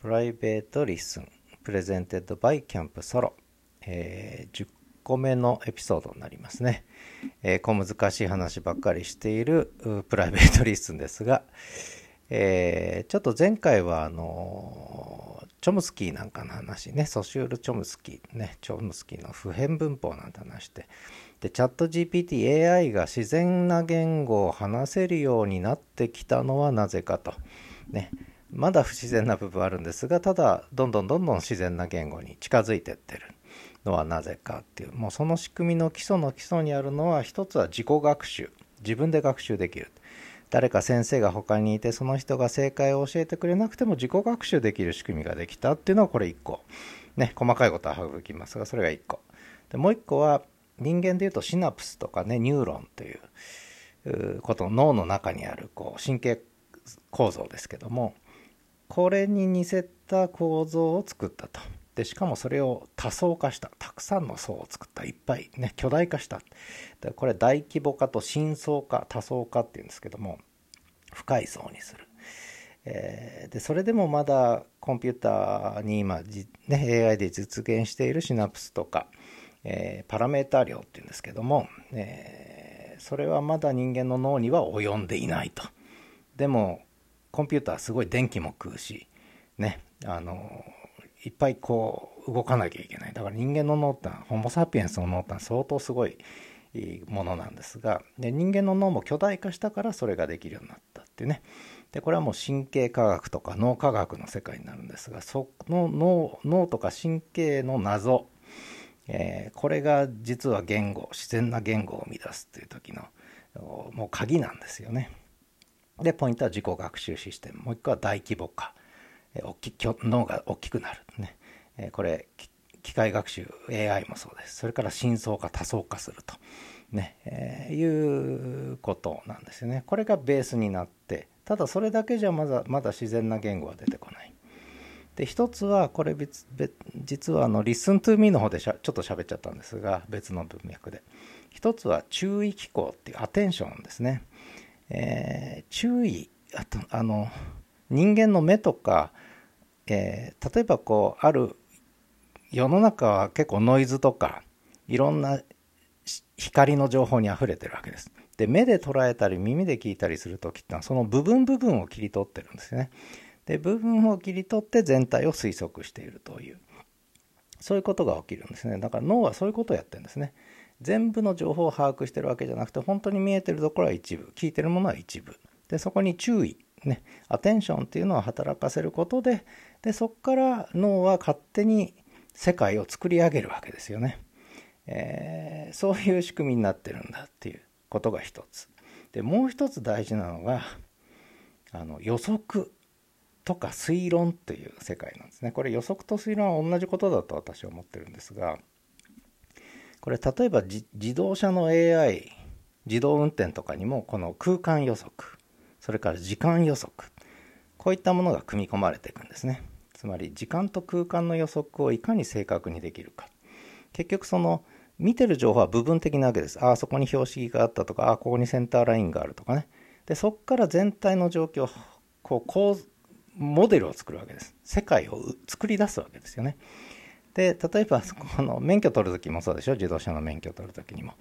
Private LISTEN presented by キャンプソロ、えー、10個目のエピソードになりますね、えー、小難しい話ばっかりしている Private LISTEN ですが、えー、ちょっと前回はあのチョムスキーなんかの話ね。ソシュール・チョムスキーね。チョムスキーの普遍文法なんて話して。でチャット GPTAI が自然な言語を話せるようになってきたのはなぜかと。ね。まだ不自然な部分あるんですがただどんどんどんどん自然な言語に近づいてってるのはなぜかっていう。もうその仕組みの基礎の基礎にあるのは一つは自己学習。自分で学習できる。誰か先生が他にいてその人が正解を教えてくれなくても自己学習できる仕組みができたっていうのはこれ1個。ね細かいことは省きますがそれが1個。でもう1個は人間でいうとシナプスとかねニューロンということ脳の中にあるこう神経構造ですけどもこれに似せた構造を作ったと。でしかもそれを多層化した。たくさんの層を作った。いっぱいね巨大化した。でこれ大規模化と深層化多層化っていうんですけども深い層にする、えー、でそれでもまだコンピューターに今、ね、AI で実現しているシナプスとか、えー、パラメータ量っていうんですけども、えー、それはまだ人間の脳には及んでいないと。でもコンピューターすごい電気も食うしねあのいっぱいこう動かなきゃいけないだから人間の脳ってホモ・サピエンスの脳って相当すごいものなんですがで人間の脳も巨大化したからそれができるようになったってねでこれはもう神経科学とか脳科学の世界になるんですがその脳脳とか神経の謎、えー、これが実は言語自然な言語を生み出すっていう時のもう鍵なんですよね。でポイントは自己学習システム。もう一個は大規模化。大き脳が大きくなる、ね、これ機械学習 AI もそうです。それから深層化多層化すると、ね。えー、いうことなんですよね。これがベースになってただそれだけじゃまだまだ自然な言語は出てこない。で一つはこれ別実はあの Listen to me の方でしゃちょっと喋っちゃったんですが別の文脈で。一つは注意機構っていうアテンションですね。えー、注意あとあの人間の目とか、えー、例えばこうある世の中は結構ノイズとかいろんな光の情報にあふれてるわけです。で目で捉えたり耳で聞いたりする時ってのはその部分部分を切り取ってるんですね。で部分を切り取って全体を推測しているというそういうことが起きるんですね。だから脳はそういうことをやってるんですね。全部の情報を把握してるわけじゃなくて本当に見えてるところは一部聞いてるものは一部。でそこに注意ねアテンションっていうのを働かせることででそこから脳は勝手に世界を作り上げるわけですよね、えー、そういう仕組みになってるんだっていうことが一つ。でもう一つ大事なのがあの予測とか推論という世界なんですね。これ予測と推論は同じことだと私は思ってるんですがこれ例えば自動車の AI 自動運転とかにもこの空間予測それから時間予測こういったものが組み込まれていくんですね。つまり時間と空間の予測をいかに正確にできるか。結局その見てる情報は部分的なわけです。ああそこに標識があったとかああここにセンターラインがあるとかね。でそこから全体の状況こうこうモデルを作るわけです。世界を作り出すわけですよね。で例えばこの免許取る時もそうでしょ？自動車の免許取る時にも、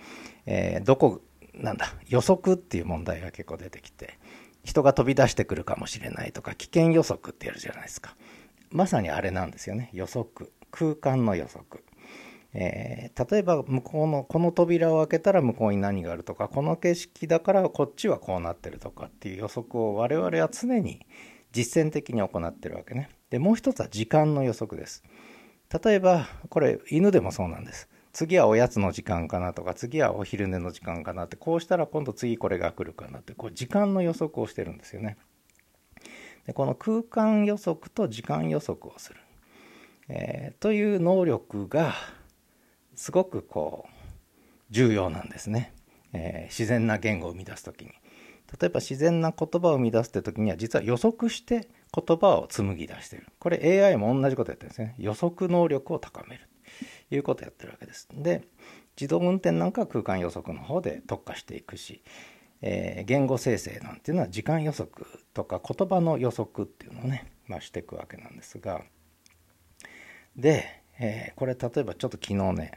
えー、どこなんだ？予測っていう問題が結構出てきて人が飛び出してくるかもしれないとか危険予測ってやるじゃないですか。まさにあれなんですよね。予測。空間の予測、えー、例えば向こうのこの扉を開けたら向こうに何があるとかこの景色だからこっちはこうなってるとかっていう予測を我々は常に実践的に行ってるわけね。でもう一つは時間の予測です。例えばこれ犬でもそうなんです。次はおやつの時間かなとか次はお昼寝の時間かなってこうしたら今度次これが来るかなってこう時間の予測をしてるんですよね。でこの空間予測と時間予測をする、えー、という能力がすごくこう重要なんですね、えー、自然な言語を生み出す時に。例えば自然な言葉を生み出すって時には実は予測して言葉を紡ぎ出してる。これ AI も同じことやってるんですね。予測能力を高める。ということをやってるわけです。で、自動運転なんかは空間予測の方で特化していくし、えー、言語生成なんていうのは時間予測とか言葉の予測っていうのをね、まあ、していくわけなんですがで、えー、これ例えばちょっと昨日ね、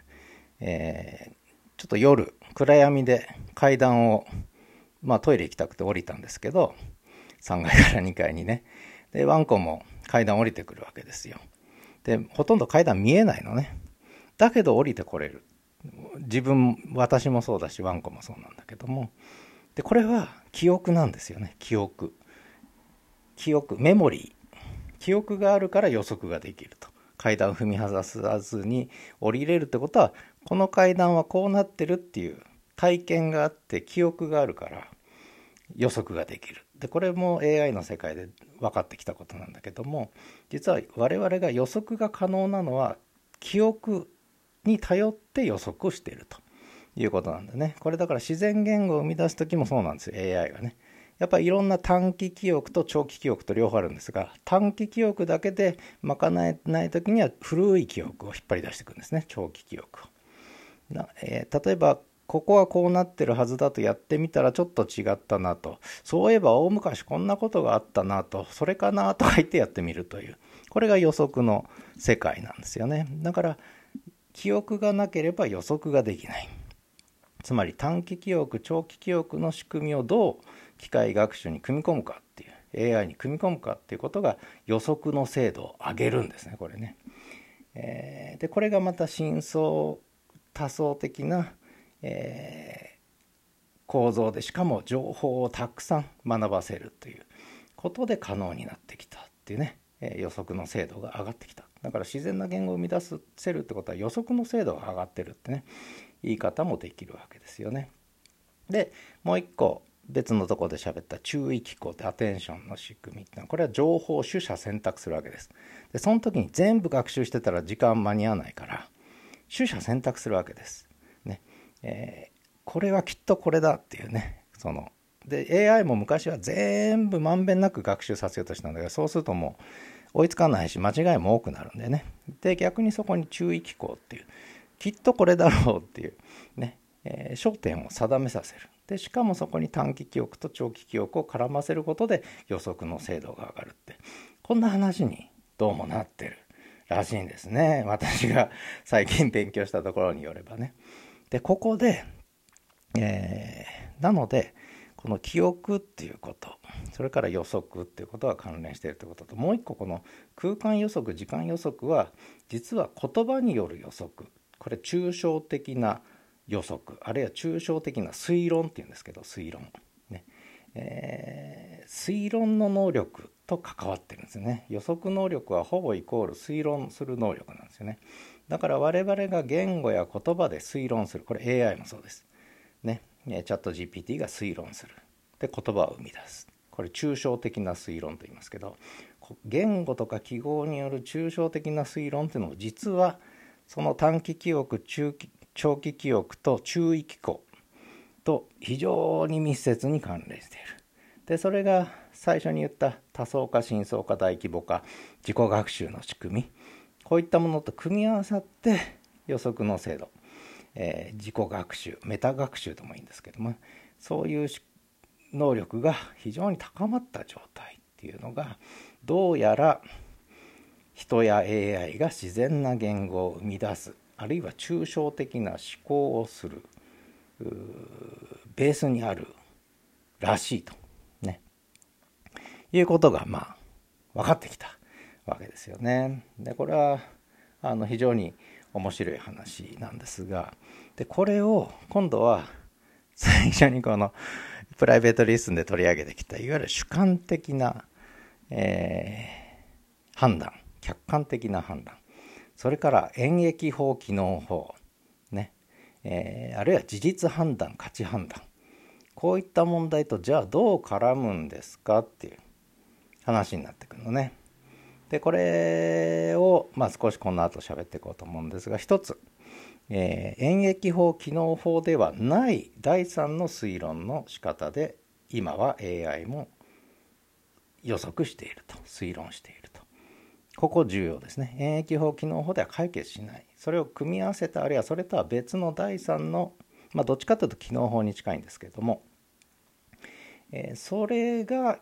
えー、ちょっと夜暗闇で階段を、まあ、トイレ行きたくて降りたんですけど3階から2階にねでワンコも階段降りてくるわけですよ。でほとんど階段見えないのね。だけど降りてこれる。自分私もそうだしワンコもそうなんだけども。でこれは記憶なんですよね。記憶。記憶メモリー。記憶があるから予測ができると。階段を踏み外さずに降りれるってことはこの階段はこうなってるっていう体験があって記憶があるから予測ができる。でこれも AI の世界で分かってきたことなんだけども実は我々が予測が可能なのは記憶に頼って予測をしているということなんだねこれだから自然言語を生み出す時もそうなんですよ AI がねやっぱりいろんな短期記憶と長期記憶と両方あるんですが短期記憶だけで賄えない時には古い記憶を引っ張り出していくんですね長期記憶を。えー、例えばここはこうなってるはずだとやってみたらちょっと違ったなと。そういえば大昔こんなことがあったなと。それかなとか言ってやってみるという。これが予測の世界なんですよね。だから記憶がなければ予測ができない。つまり短期記憶長期記憶の仕組みをどう機械学習に組み込むかっていう AI に組み込むかっていうことが予測の精度を上げるんですねこれね。えー、でこれがまた深層多層的なえー、構造でしかも情報をたくさん学ばせるということで可能になってきたっていうね、えー、予測の精度が上がってきただから自然な言語を生み出せるってことは予測の精度が上がってるってね言い方もできるわけですよね。でもう一個別のとこで喋った注意機構ってアテンションの仕組みってのはこれは情報を取捨選択するわけです。でその時に全部学習してたら時間間に合わないから取捨選択するわけです。えー、これはきっとこれだっていうねその。で AI も昔は全部まんべんなく学習させようとしたんだけどそうするともう追いつかないし間違いも多くなるんでね。で逆にそこに注意機構っていう。きっとこれだろうっていうね、えー、焦点を定めさせる。でしかもそこに短期記憶と長期記憶を絡ませることで予測の精度が上がるって。こんな話にどうもなってるらしいんですね。私が最近勉強したところによればね。でここで、えー、なのでこの記憶っていうことそれから予測っていうことが関連しているということともう一個この空間予測時間予測は実は言葉による予測。これ抽象的な予測あるいは抽象的な推論っていうんですけど推論。えー、推論の能力と関わってるんですね。予測能力はほぼイコール推論する能力なんですよね。だから我々が言語や言葉で推論する。これ AI もそうです。ね。チャット GPT が推論する。で言葉を生み出す。これ抽象的な推論と言いますけど言語とか記号による抽象的な推論っていうのも実はその短期記憶中期長期記憶と注意機構と非常に密接に関連している。でそれが最初に言った多層化深層化大規模化自己学習の仕組みこういったものと組み合わさって予測の精度、えー、自己学習メタ学習ともいいんですけどもそういう能力が非常に高まった状態っていうのがどうやら人や AI が自然な言語を生み出すあるいは抽象的な思考をするベースにあるらしいとね。いうことがまあ分かってきたわけですよね。でこれはあの非常に面白い話なんですが。でこれを今度は最初にこのプライベートリスンで取り上げてきたいわゆる主観的な、えー、判断。客観的な判断。それから演疫法機能法、えー、あるいは事実判断価値判断。こういった問題とじゃあどう絡むんですかっていう話になってくるのね。でこれを、まあ、少しこの後喋っていこうと思うんですが一つ、えー、演疫法機能法ではない第三の推論の仕方で今は AI も予測していると推論していると。ここ重要ですね。演疫法機能法では解決しない。それを組み合わせたあるいはそれとは別の第三のまあどっちかというと機能法に近いんですけれどもえー、それが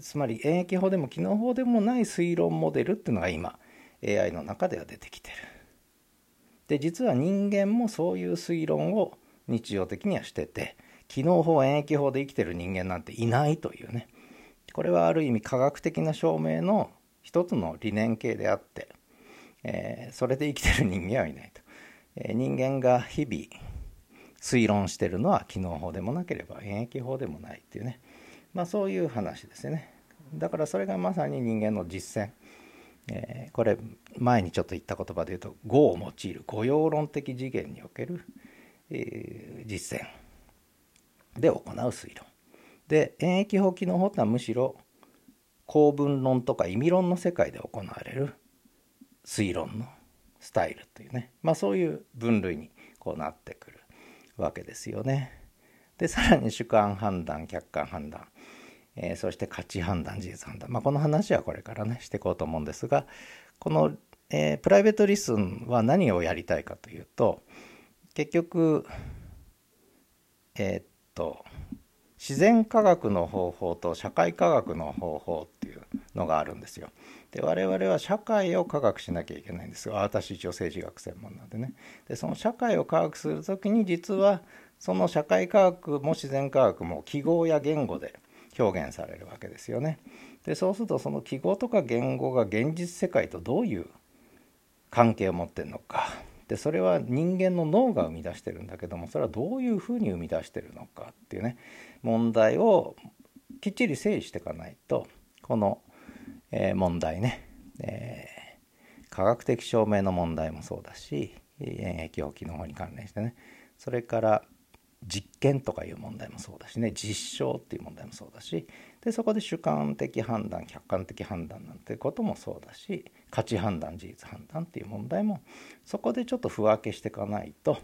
つまり演疫法でも機能法でもない推論モデルっていうのが今 AI の中では出てきてる。で実は人間もそういう推論を日常的にはしてて機能法演疫法で生きてる人間なんていないというねこれはある意味科学的な証明の一つの理念形であって、えー、それで生きてる人間はいないと、えー、人間が日々推論してるのは機能法でもなければ演疫法でもないっていうね。まあそういう話ですよね。だからそれがまさに人間の実践。えー、これ前にちょっと言った言葉で言うと語を用いる語用論的次元における、えー、実践。で行う推論。で演疫法機能法ってのはむしろ公文論とか意味論の世界で行われる推論のスタイルというねまあそういう分類にこうなってくるわけですよね。でさらに主観判断客観判断えー、そして価値判断事実判断、まあ、この話はこれからねしていこうと思うんですがこの、えー、プライベートリスンは何をやりたいかというと結局えー、っと自然科学の方法と社会科学の方法っていうのがあるんですよ。で我々は社会を科学しなきゃいけないんですが私一応政治学専門なんでね。でその社会を科学する時に実はその社会科学も自然科学も記号や言語で表現されるわけですよね。でそうするとその記号とか言語が現実世界とどういう関係を持ってるのか。でそれは人間の脳が生み出してるんだけどもそれはどういうふうに生み出してるのかっていうね問題をきっちり整理していかないとこの、え、問題ね、えー、科学的証明の問題もそうだし演疫法機能法に関連してね。それから実験とかいう問題もそうだしね。実証っていう問題もそうだし。でそこで主観的判断客観的判断なんてこともそうだし価値判断事実判断っていう問題もそこでちょっと不分けしていかないと、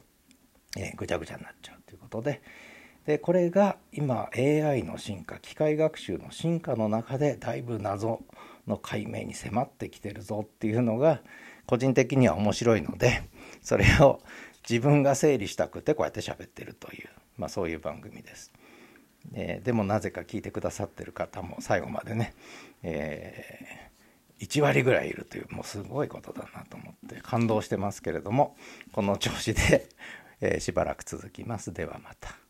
えー、ぐちゃぐちゃになっちゃうということで。でこれが今 AI の進化機械学習の進化の中でだいぶ謎の解明に迫ってきてるぞっていうのが個人的には面白いのでそれを自分が整理したくてこうやって喋ってるという、まあ、そういう番組です。えー、でもなぜか聞いてくださってる方も最後までね、えー、1割ぐらいいるというもうすごいことだなと思って感動してますけれどもこの調子で、えー、しばらく続きます。ではまた。